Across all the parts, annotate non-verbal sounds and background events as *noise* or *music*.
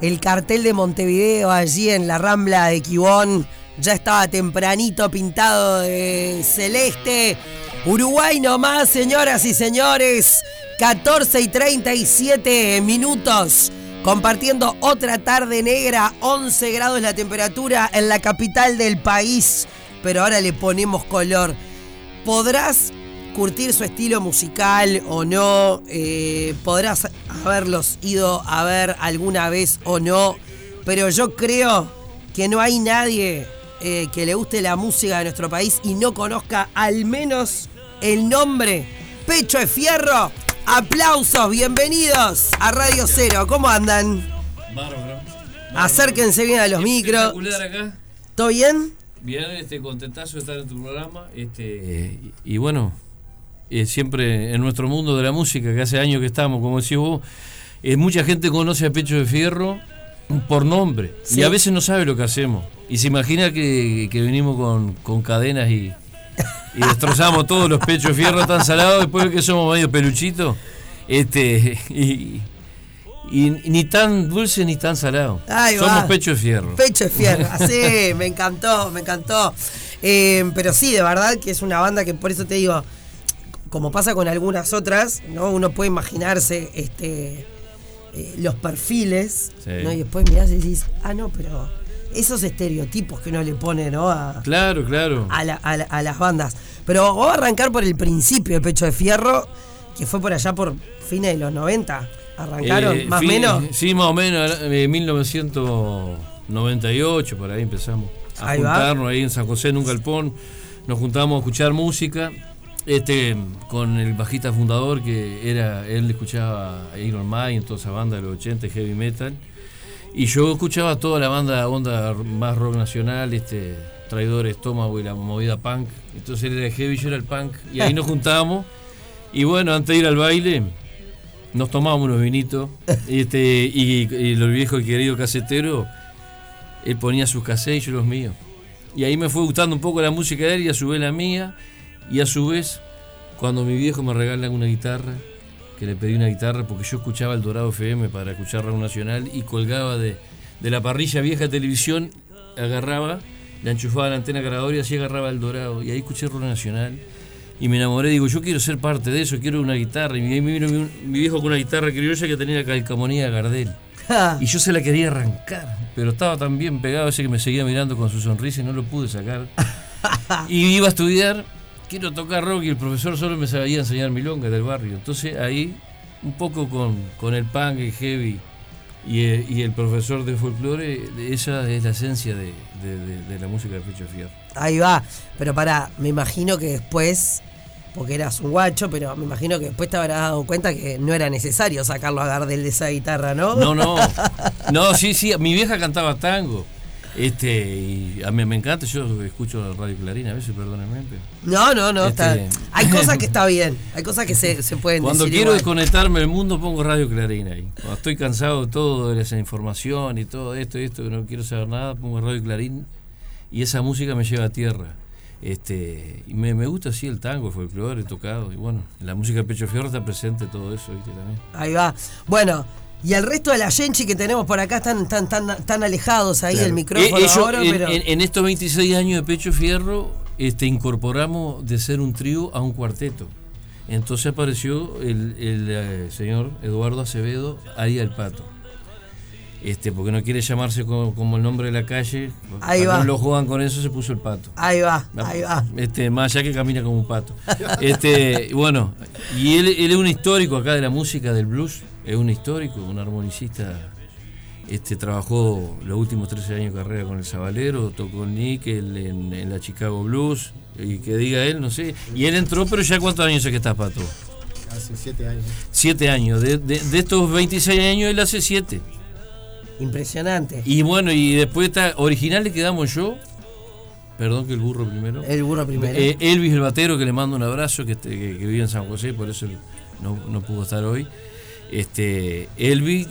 el cartel de Montevideo allí en la Rambla de Quibón ya estaba tempranito pintado de celeste. Uruguay nomás, señoras y señores. 14 y 37 minutos. Compartiendo otra tarde negra, 11 grados la temperatura en la capital del país. Pero ahora le ponemos color. Podrás curtir su estilo musical o no, eh, podrás haberlos ido a ver alguna vez o no, pero yo creo que no hay nadie eh, que le guste la música de nuestro país y no conozca al menos el nombre Pecho de Fierro. Aplausos, bienvenidos a Radio Cero. ¿Cómo andan? Bárbaro. Acérquense bien a los micros. ¿Todo bien? Bien, este, contentazo de estar en tu programa. Este, y bueno, eh, siempre en nuestro mundo de la música, que hace años que estamos, como decís vos, eh, mucha gente conoce a Pecho de Fierro por nombre y a veces no sabe lo que hacemos. Y se imagina que, venimos con, cadenas y, destrozamos todos los pechos de fierro tan salados después de que somos medio peluchitos. Este, y, ni tan dulce ni tan salado. Somos pecho de fierro. Pecho de fierro, *laughs* así, me encantó, me encantó. Eh, pero sí, de verdad que es una banda que por eso te digo, como pasa con algunas otras, ¿no? Uno puede imaginarse este, eh, los perfiles, ¿no? Y después mirás y decís, ah, no, pero esos estereotipos que uno le pone, ¿no? A, claro, claro. A, las bandas. Pero vamos a arrancar por el principio de Pecho de Fierro, que fue por allá por fines de los 90. ¿Arrancaron? Eh, ¿Más o menos? Sí, más o menos, en 1998, por ahí empezamos. A juntarnos ahí en San José, en un galpón. Nos juntábamos a escuchar música este, con el bajista fundador que era, él escuchaba Iron Maiden, toda esa banda de los 80, heavy metal. Y yo escuchaba toda la banda onda más rock nacional, este, Traidor Estómago y la movida punk. Entonces él era heavy, yo era el punk. Y ahí nos *laughs* juntábamos. Y bueno, antes de ir al baile, nos tomábamos unos vinitos. *laughs* Este, y, y el viejo y querido casetero, él ponía sus cassettes y yo los míos. Y ahí me fue gustando un poco la música de él y a su vez la mía. Y a su vez, cuando mi viejo me regala una guitarra, que le pedí una guitarra porque yo escuchaba el Dorado FM para escuchar Radio Nacional y colgaba de, la parrilla vieja de televisión, agarraba, le enchufaba la antena cargadora y así agarraba el Dorado. Y ahí escuché Radio Nacional y me enamoré. Digo, yo quiero ser parte de eso, quiero una guitarra. Y me vino mi, viejo con una guitarra criolla que tenía la calcamonía de Gardel. y yo se la quería arrancar, pero estaba tan bien pegado ese que me seguía mirando con su sonrisa y no lo pude sacar. *laughs* y iba a estudiar quiero tocar rock y el profesor solo me sabía enseñar milonga del barrio. Entonces ahí, un poco con, con el punk y heavy eh, y, el profesor de folclore, esa es la esencia de, la música de Pecho Fierro. Ahí va, pero para, me imagino que después, porque eras un guacho, pero me imagino que después te habrás dado cuenta que no era necesario sacarlo a Gardel de esa guitarra, ¿no? No, no, *laughs* no, sí, sí, mi vieja cantaba tango. Este, y a mí me encanta, yo escucho Radio Clarín a veces, perdónenme. No, no, no, está, este, hay *laughs* cosas que está bien, hay cosas que se, se pueden Cuando quiero desconectarme del mundo pongo Radio Clarín ahí. Cuando estoy cansado de todo, de esa información y todo esto y esto, que no quiero saber nada, pongo Radio Clarín y esa música me lleva a tierra. Este, y me, gusta así el tango, el folclore, he tocado, y bueno, en la música de Pecho Fierro está presente todo eso, ¿viste? También. Ahí va. Bueno, y el resto de la Genchi que tenemos por acá están tan, tan, tan alejados ahí del micrófono eh, ahora, en, pero... en, estos 26 años de Pecho Fierro este, incorporamos de ser un trío a un cuarteto. Entonces apareció el, eh, señor Eduardo Acevedo ahí al pato. Este, porque no quiere llamarse como, el nombre de la calle. Ahí va. Lo juegan con eso, se puso el pato. Ahí va, ahí va. Este, más allá que camina como un pato. *laughs* Este, bueno, y él, él es un histórico acá de la música, del blues es un histórico, un armonicista. Este, trabajó los últimos 13 años de carrera con el Sabalero, tocó níquel en, la Chicago Blues, y que diga él, no sé. Y él entró, pero ya cuántos años es que está Pato? Hace 7 años. 7 años. De, estos 26 años, él hace 7. Impresionante. Y bueno, y después está, original le quedamos yo, Perdón que el burro primero. El burro primero. Eh, Elvis el Batero, que le mando un abrazo, que, este, que, vive en San José, por eso no, no pudo estar hoy este, Elvi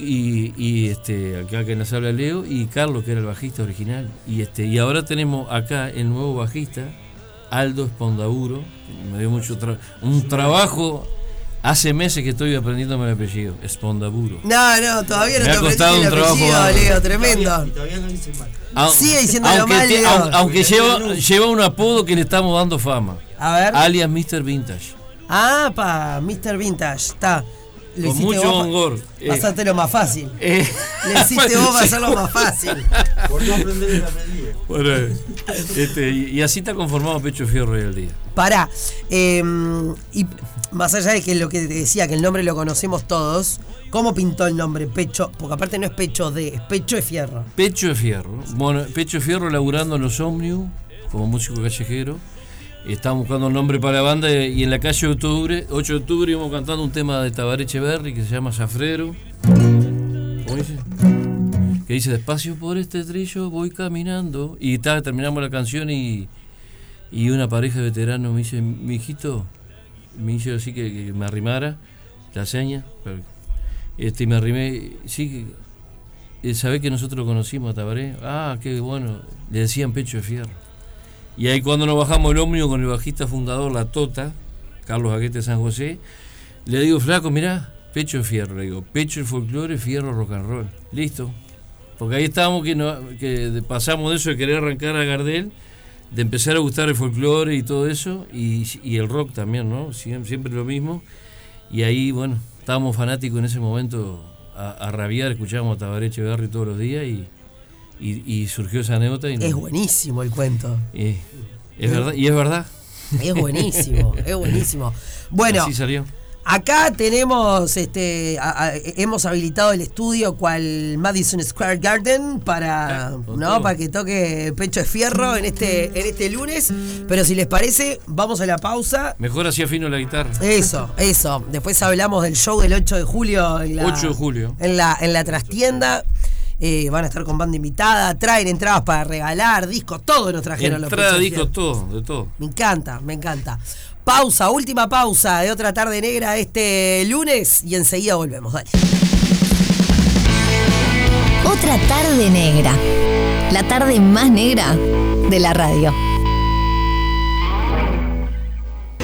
y, este, acá que nos habla Leo y Carlos que era el bajista original y este y ahora tenemos acá el nuevo bajista Aldo Espondauro me dio mucho un trabajo Hace meses que estoy aprendiéndome el apellido, Espondaburo. No, no, todavía no Me te ha costado un el trabajo apellido. Leo, tremendo. Y todavía no dice mal. Au- Sigue diciéndolo aunque mal, te- Leo. aun- aunque lleva, lleva un apodo que le estamos dando fama. A ver. Alias Mr. Vintage. Ah, pa, Mr. Vintage, está. Lo Con mucho hongor. Eh. Pasátelo más fácil. Eh, Le hiciste vos *laughs* pasarlo más fácil. Por no aprender el aprendido. Bueno, este, y, y así está conformado Pecho Fierro hoy al día. Pará. eh, y más allá de que lo que te decía, que el nombre lo conocemos todos, ¿cómo pintó el nombre Pecho? Porque aparte no es Pecho de, es Pecho de Fierro. Pecho de Fierro. Bueno, Pecho de Fierro laburando en los Omnium como músico callejero. Estábamos buscando un nombre para la banda y en la calle de octubre, 8 de octubre íbamos cantando un tema de Tabaré Echeverri que se llama Zafrero. ¿Cómo dice? Que dice despacio por este trillo voy caminando. Y terminamos la canción y, y una pareja de veteranos me dice, mi me hizo así que, me arrimara, la seña. Este, me arrimé, sí, eh, ¿Sabés que nosotros lo conocimos a Tabaré? Ah, qué bueno. Le decían pecho de fierro. Y ahí cuando nos bajamos el ómnibus con el bajista fundador, la Tota, Carlos Aguete San José, le digo, flaco, mirá, pecho de fierro. Le digo, pecho de folclore, fierro rock and roll. Listo. Porque ahí estábamos que, no- que pasamos de eso de querer arrancar a Gardel, de empezar a gustar el folclore y todo eso, y, y el rock también, ¿no? Siem- Siempre, lo mismo. Y ahí, bueno, estábamos fanáticos en ese momento a, a rabiar, escuchábamos a Tabaré Echeverri todos los días y, y, y surgió esa anécdota. Y, Es buenísimo el cuento. y es verdad, y es verdad. Es buenísimo, es buenísimo. *laughs* Bueno, Así salió. Acá tenemos, este, a- a- hemos habilitado el estudio cual Madison Square Garden para, Ah, ¿no? para que toque Pecho de Fierro en este, en este lunes. Pero si les parece, vamos a la pausa. Mejor hacía fino la guitarra. Eso, eso. Después hablamos del show del 8 de julio en la, 8 de julio. en la, en la trastienda. Eh, van a estar con banda invitada, traen entradas para regalar, discos, todo nos trajeron los Entrada, de discos, todo, de todo. Me encanta, me encanta. Pausa, última pausa de otra tarde negra este lunes y enseguida volvemos. Dale. Otra tarde negra. La tarde más negra de la radio.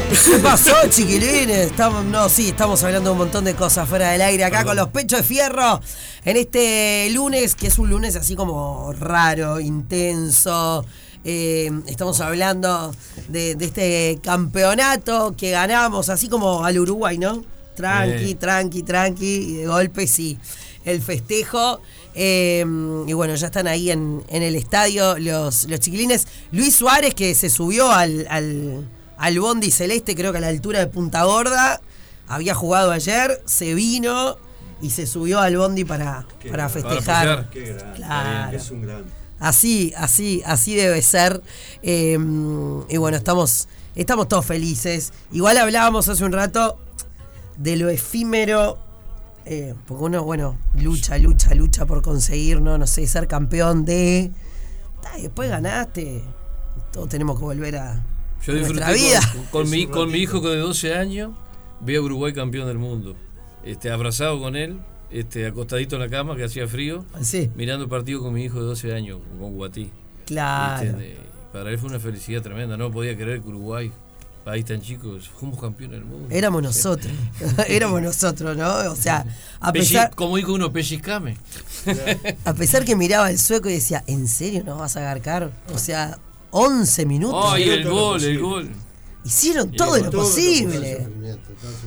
¿Qué pasó, chiquilines? Estamos, no, sí, estamos hablando de un montón de cosas fuera del aire acá con los pechos de fierro en este lunes, que es un lunes así como raro, intenso. Eh, estamos hablando de, de este campeonato que ganamos, así como al Uruguay, ¿no? Tranqui, Sí. tranqui, tranqui, y de golpe sí. El festejo. eh, y bueno, ya están ahí en, en el estadio los, los chiquilines. Luis Suárez, que se subió al, al, al Bondi Celeste, creo que a la altura de Punta Gorda. Había jugado ayer, se vino y se subió al Bondi para, para festejar. Qué. Claro. Es un grande. Así, así, así debe ser. Eh, y bueno, estamos, estamos todos felices. Igual hablábamos hace un rato de lo efímero. eh, porque uno, bueno, lucha, lucha, lucha por conseguir, no, no sé, ser campeón de. Y después ganaste. Todos tenemos que volver a Yo nuestra disfruté vida. con, con mi, con mi hijo de 12 años, vi a Uruguay campeón del mundo. Este, abrazado con él, este, acostadito en la cama, que hacía frío, Sí, mirando el partido con mi hijo de 12 años, con Guatí. claro. Este, para él fue una felicidad tremenda, no podía creer que Uruguay, país tan chico, fuimos campeones del mundo. Éramos nosotros. *laughs* Éramos nosotros, ¿no? O sea, a pesar, como dijo uno, pellizcame. a pesar que miraba el sueco y decía, ¿en serio nos vas a agarcar? O sea, 11 minutos. Ay, hicieron el gol, el gol. Hicieron todo lo Todo lo posible.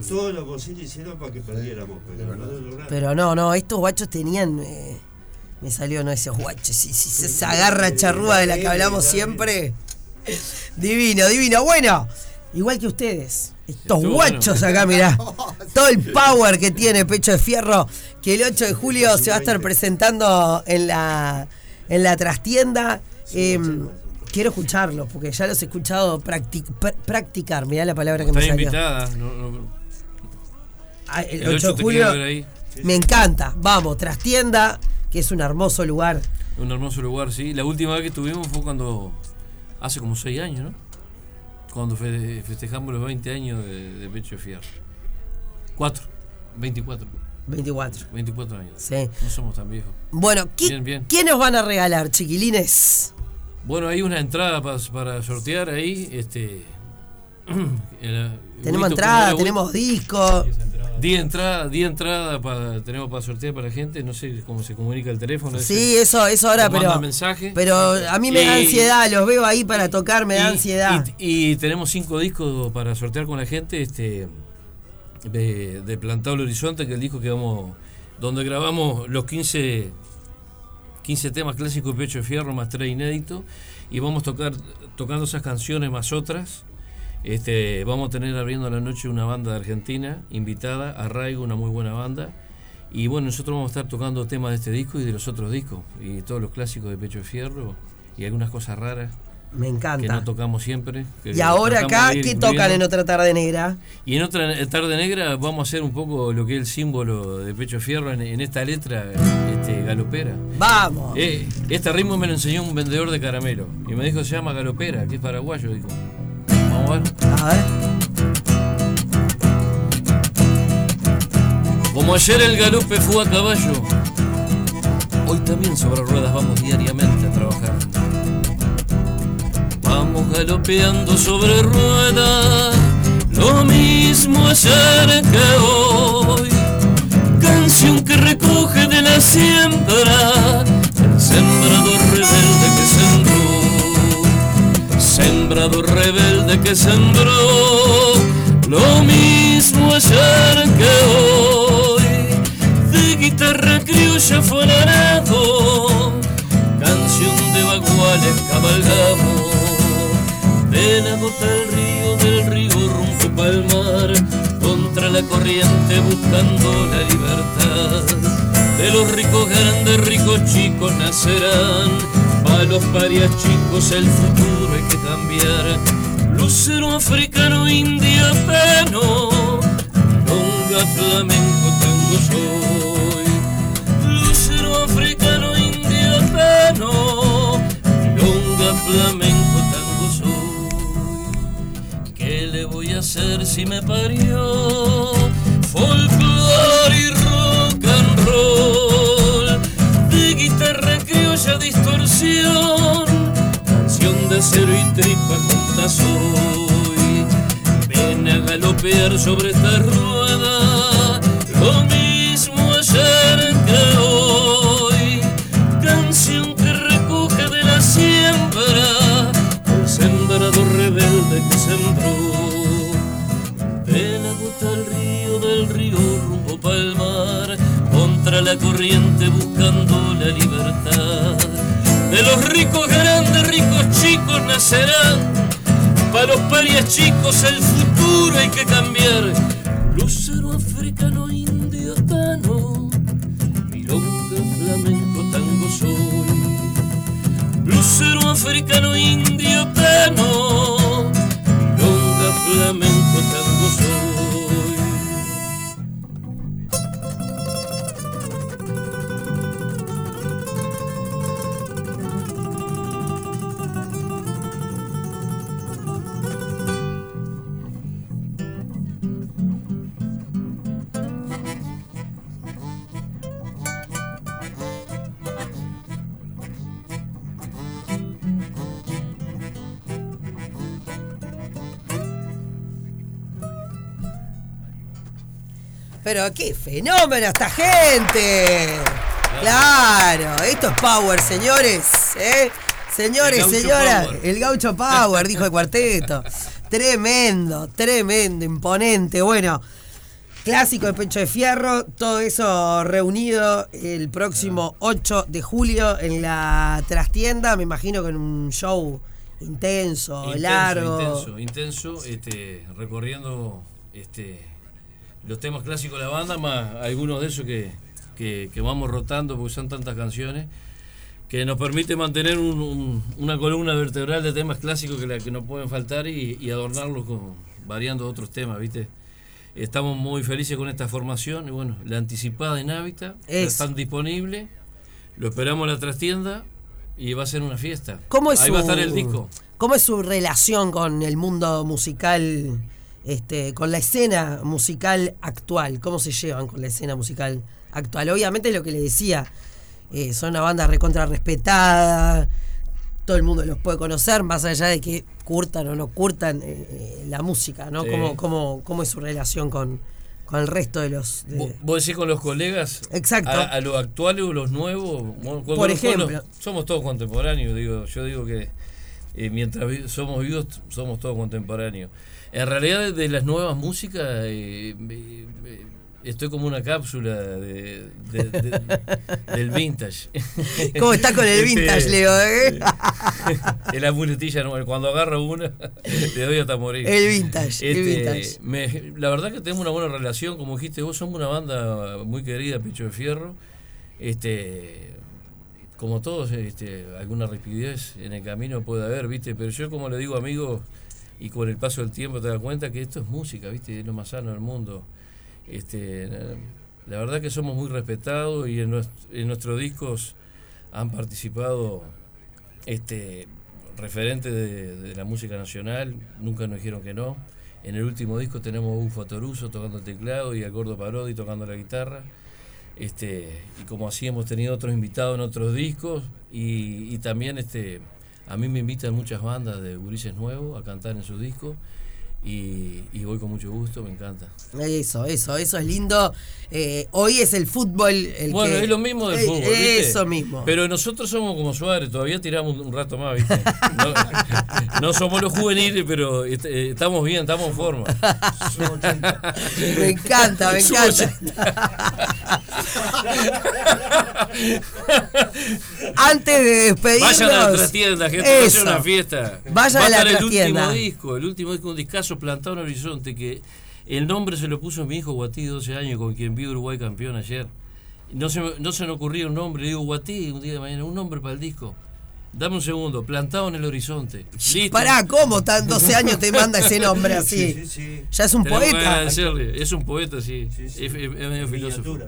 Todo lo posible hicieron para que perdiéramos, pero no lo lograron. Pero no, no, estos guachos tenían. eh, me salió, no, esos guachos. Sí, sí, sí, esa garra charrúa de la que hablamos siempre. Divino, divino. Bueno, igual que ustedes. Estos Estuvo guachos acá, mirá. *laughs* Todo el power que tiene Pecho de Fierro. Que el 8 de julio se va a estar presentando en la, en la trastienda. Eh, quiero escucharlos, porque ya los he escuchado practic- pr- practicar. Mirá la palabra que Está me salió. invitada. no- no- Ah, el, el 8 8 de te julio. quiero ver ahí. Me encanta. Vamos, trastienda, que es un hermoso lugar. Un hermoso lugar, sí. La última vez que estuvimos fue cuando. hace como 6 años, ¿no? Cuando fe- festejamos los 20 años de, de Pecho de Fierro. 4, 24, 24. 24 años. Sí. No somos tan viejos. Bueno, ¿qué, Bien, bien. ¿qué nos van a regalar, chiquilines? Bueno, hay una entrada pa- para sortear ahí. Este, *clears throat* tenemos entrada, tenemos disco. 10 entradas, 10 entradas para, tenemos para sortear para la gente, no sé cómo se comunica el teléfono. Sí, eso, eso ahora, pero. Pero a mí me da ansiedad, los veo ahí para tocar, me da ansiedad. Y, tenemos 5 discos para sortear con la gente, este de, de Plantado el Horizonte, que es el disco que vamos. donde grabamos los 15, 15 temas clásicos de Pecho de Fierro, más 3 inéditos, y vamos a tocar tocando esas canciones más otras este, vamos a tener abriendo la noche una banda de Argentina, invitada, Arraigo, una muy buena banda. Y bueno, nosotros vamos a estar tocando temas de este disco y de los otros discos, y todos los clásicos de Pecho de Fierro, y algunas cosas raras. Me encanta. Que no tocamos siempre. y ahora acá, ¿qué tocan en otra tarde negra? Y en otra tarde negra vamos a hacer un poco lo que es el símbolo de Pecho de Fierro en, esta letra este, galopera. ¡Vamos! Eh, este ritmo me lo enseñó un vendedor de caramelo. Y me dijo, se llama galopera, que es paraguayo. Dijo. Como ayer el galope fue a caballo, hoy también sobre ruedas vamos diariamente a trabajar. Vamos galopeando sobre ruedas, lo mismo ayer que hoy. Que siembra el sembrador rebelde que sembró sembrado rebelde que sembró lo mismo ayer que hoy. De guitarra criolla fue arado, canción de baguales cabalgamos. De la gota del río, del río rumbo palmar, contra la corriente buscando la libertad. De los ricos grandes, ricos chicos nacerán a los parias chicos el futuro hay que cambiar. Lucero africano, india, peno, longa, flamenco, tango soy. Lucero africano, india, peno, longa, flamenco, tango soy. ¿Qué le voy a hacer si me parió? Acero y tripa juntas soy. Ven a galopear sobre esta rueda, lo mismo ayer que hoy. Canción que recoge de la siembra, el sembrador rebelde que sembró. Ven a gota al río del río rumbo palmar, contra la corriente buscando la libertad de los ricos grandes, ricos chicos nacerán. Para los parias chicos el futuro hay que cambiar. Lucero africano, indio, tano, milonga, flamenco, tango soy. Lucero africano, indio, tano, milonga, flamenco, Pero qué fenómeno esta gente. Claro, esto es power, señores. ¿eh? Señores, señoras, el gaucho power, dijo el cuarteto. Tremendo, tremendo, imponente. Bueno, clásico de Pecho de Fierro, todo eso reunido el próximo 8 de julio en la trastienda, me imagino que en un show intenso, largo. Intenso, intenso, este, recorriendo este, los temas clásicos de la banda, más algunos de esos que, vamos rotando porque son tantas canciones, que nos permite mantener una columna vertebral de temas clásicos que, la, que no pueden faltar y, adornarlos con, variando otros temas, ¿viste? Estamos muy felices con esta formación y bueno, la anticipada en Hábitat, están disponibles, lo esperamos en la trastienda y va a ser una fiesta. ¿Cómo es Ahí va a estar el disco. ¿Cómo es su relación con el mundo musical? Este, con la escena musical actual, cómo se llevan con la escena musical actual. Obviamente lo que le decía, eh, son una banda recontra respetada, todo el mundo los puede conocer, más allá de que curtan o no curtan eh, la música, ¿no? ¿Cómo, cómo, es su relación con, con el resto de los... ¿Vos decís con los colegas? Exacto. ¿A, los actuales o los nuevos? Por ejemplo. somos todos contemporáneos, digo. Yo digo que eh, mientras somos vivos, somos todos contemporáneos. En realidad, de las nuevas músicas, eh, estoy como una cápsula de, *laughs* del vintage. *laughs* ¿Cómo está con el este, vintage, Leo? *laughs* En la muletilla, cuando agarro una, te doy hasta morir. El vintage. el este, vintage. la verdad que tenemos una buena relación, como dijiste vos, somos una banda muy querida, Pecho de Fierro. Este, como todos, este, alguna rapidez en el camino puede haber, ¿viste? Pero yo, como le digo, amigos, y con el paso del tiempo te das cuenta que esto es música, ¿viste? Es lo más sano del mundo. Este, la verdad que somos muy respetados y en, nuestros discos han participado este, referentes de, la música nacional, nunca nos dijeron que no. En el último disco tenemos a Ufo Toruso tocando el teclado y a Gordo Parodi tocando la guitarra. Este, y como así hemos tenido otros invitados en otros discos y, y también este, a mí me invitan muchas bandas de gurises nuevos a cantar en sus discos y, voy con mucho gusto, me encanta. Eso, eso, eso es lindo. Eh, hoy es el fútbol el Bueno, es lo mismo del fútbol. Eso mismo. Pero nosotros somos como Suárez, todavía tiramos un rato más, ¿viste? No, *laughs* somos los juveniles, pero eh, estamos bien, estamos en forma. me encanta, me encanta. Antes de despedirnos. Vayan a la tienda, gente, va a hacer una fiesta. Vayan a, la el último disco, el último disco, un discazo plantado en Horizonte que el nombre se lo puso mi hijo Guatí, 12 años, con quien vi Uruguay campeón ayer. No se, no se me ocurría un nombre, le digo Guatí un día de mañana, un nombre para el disco. Dame un segundo, plantado en el horizonte. Listo. Pará, ¿cómo tan 12 años te manda ese nombre así? Sí, sí, ya es un poeta. Es un poeta, sí. Es, medio filósofo.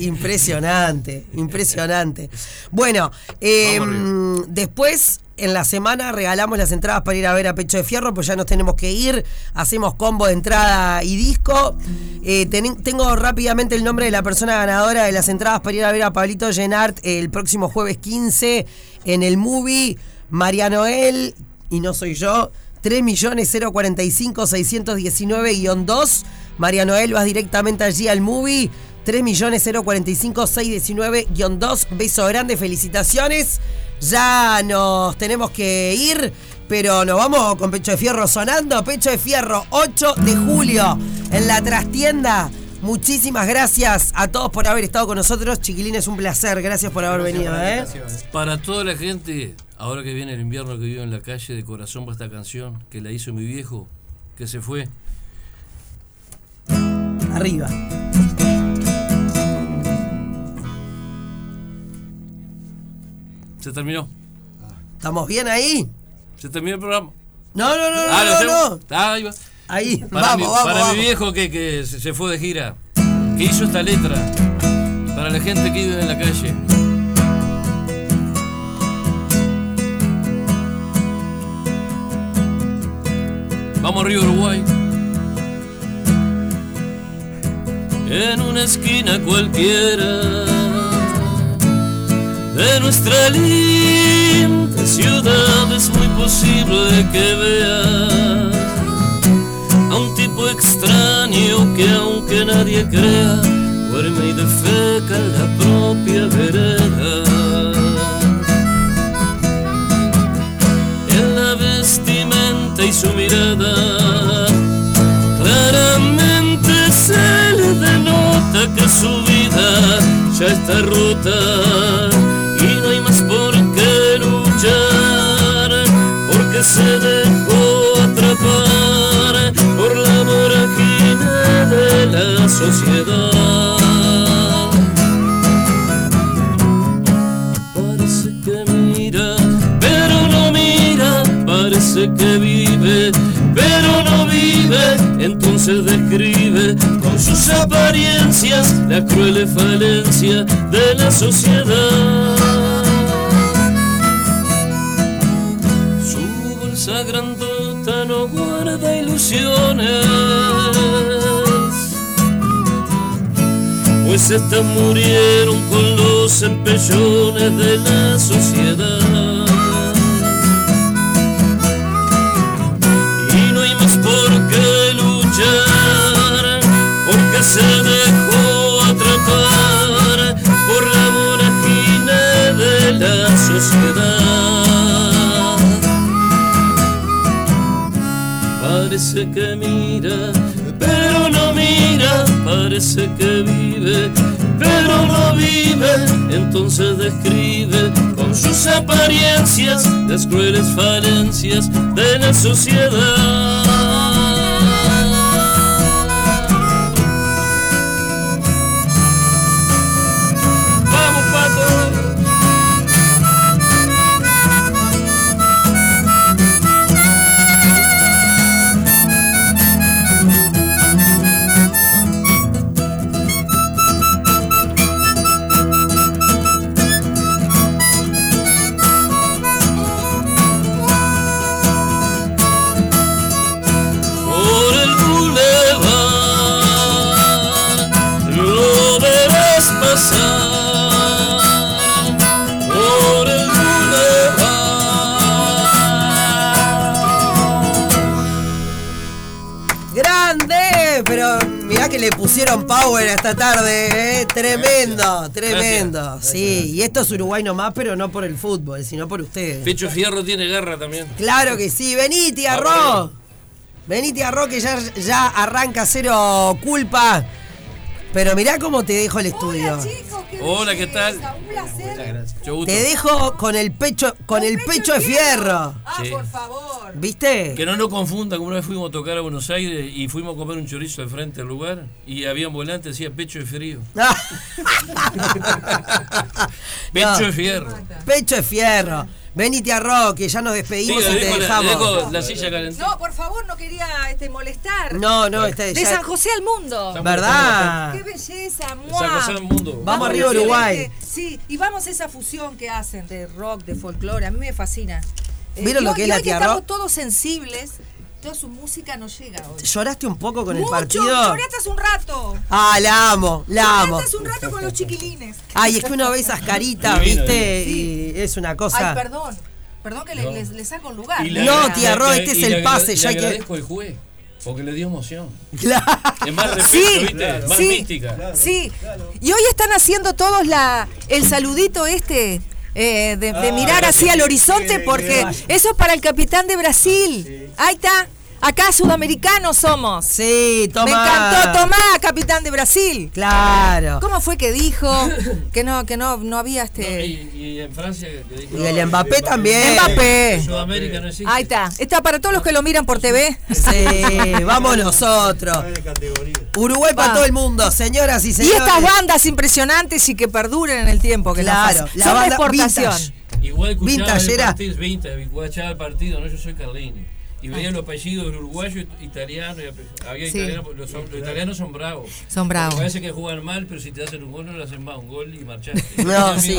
Impresionante, impresionante. Bueno, em, después en la semana regalamos las entradas para ir a ver a Pecho de Fierro, pues ya nos tenemos que ir. Hacemos combo de entrada y disco. Eh, tengo rápidamente el nombre de la persona ganadora de las entradas para ir a ver a Pablito Llenart el próximo jueves 15 en el movie. María Noel, y no soy yo, 3.045.619-2. María Noel, vas directamente allí al movie. 3.045.619-2. Beso grande, felicitaciones. Ya nos tenemos que ir, pero nos vamos con Pecho de Fierro sonando. Pecho de Fierro, 8 de julio, en la trastienda. Muchísimas gracias a todos por haber estado con nosotros. Chiquilines, un placer. Gracias por haber venido. ¿eh? Para toda la gente, ahora que viene el invierno que vive en la calle, de corazón va esta canción que la hizo mi viejo, que se fue. Arriba. Se terminó. ¿Estamos bien ahí? Se terminó el programa. No, no, no, ah, no, no, Ah, ahí va. Ahí, para vamos, mi, vamos. Para mi viejo que, que se fue de gira, que hizo esta letra, para la gente que vive en la calle. Vamos Río Uruguay. En una esquina cualquiera de nuestra linda ciudad es muy posible que veas a un tipo extraño que aunque nadie crea, duerme y defeca en la propia vereda. En la vestimenta y su mirada, claramente se le denota que su vida ya está rota se dejó atrapar por la voragina de la sociedad. Parece que mira, pero no mira, parece que vive, pero no vive, entonces describe con sus apariencias la cruel falencia de la sociedad. esa grandota no guarda ilusiones, pues estas murieron con los empellones de la sociedad. Y no hay más por qué luchar, porque se dejó atrapar por la monajina de la sociedad. Parece que mira, pero no mira, parece que vive, pero no vive, entonces describe con sus apariencias las crueles falencias de la sociedad. Power esta tarde, ¿eh? Tremendo, tremendo. Sí, y esto es Uruguay nomás, pero no por el fútbol, sino por ustedes. Pecho Fierro tiene guerra también. Claro que sí, vení, tía Ro. Vení, tía Ro, que ya, ya arranca cero culpa. Pero mirá cómo te dejo el estudio. Hola, chicos, ¿qué Hola, ¿qué tal? Un placer. Muchas gracias. Te dejo con el pecho, con el pecho, de fierro. Ah, por favor. ¿Viste? Que no nos confunda, como una vez fuimos a tocar a Buenos Aires y fuimos a comer un chorizo de frente al lugar y había un volante decía pecho de frío. *laughs* pecho de fierro. Pecho de fierro. Venite a Rock, que ya nos despedimos y te dejamos. La, silla no, por favor, no quería este, molestar. No, no, está De San José al mundo. ¿Verdad? Qué belleza, San José al mundo. Vamos, arriba Uruguay. Sí, y vamos a esa fusión que hacen de rock, de folclore. A mí me fascina. ¿Vieron lo que es la tierra? Estamos todos sensibles toda su música no llega hoy. ¿Lloraste un poco con el partido? Lloraste hace un rato. Ah, la amo, la amo. Lloraste hace un rato con los chiquilines. Ay, es que uno ve esas *laughs* caritas, ¿viste? Y es una cosa. Ay, perdón. Perdón que le, les, saco un lugar. no, tía Ro, este es el pase. ya le agradezco el juez. Porque le dio emoción. Claro. Es más respeto, sí, ¿viste? Más mística. sí. Y hoy están haciendo todos la, el saludito este eh, de, de, ah, mirar así al horizonte porque eso es para el capitán de Brasil. Ahí está. Acá sudamericanos somos. Sí, Tomás. Me encantó Tomás, capitán de Brasil. Claro. ¿Cómo fue que dijo que no, que no, no había este. y, en Francia que dijo, Y el Mbappé también. Mbappé. Sudamérica no existe. Ahí está. Está para todos los que lo miran por TV. Sí, vamos nosotros. Uruguay para todo el mundo, señoras y señores. Y estas bandas impresionantes y que perduren en el tiempo. Que claro, la son exportación. Igual escuchaba el partido, vintage, escuchaba el partido, ¿no? Yo soy Carlini y veía los apellidos uruguayo, italiano, había italiano, los, italianos son bravos. Son bravos. Parece que juegan mal, pero si te hacen un gol no le hacen más un gol y marchaste. *laughs* No, sí.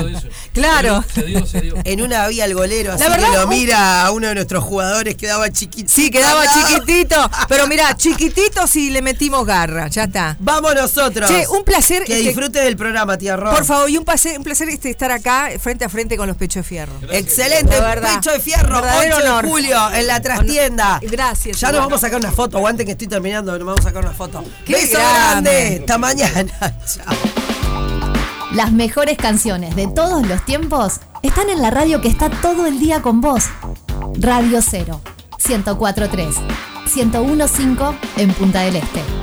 Claro. Se dio, se dio. En una había el golero, así que lo mira a uno de nuestros jugadores, quedaba chiquitito. Sí, quedaba chiquitito, pero mira, *laughs* chiquitito si le metimos garra, ya está. Vamos nosotros. Che, un placer. Que este, disfrutes del programa, tía Ron. Por favor, y un placer, un placer este, estar acá frente a frente con los pechos de fierro. Excelente, pecho de fierro, 8 de julio en la trastienda. Gracias. Ya nos vamos a sacar una foto. Aguanten que estoy terminando, nos vamos a sacar una foto. Beso grande. Hasta mañana. *laughs* Chao. Las mejores canciones de todos los tiempos están en la radio que está todo el día con vos. Radio 0, 1043, 1015 en Punta del Este.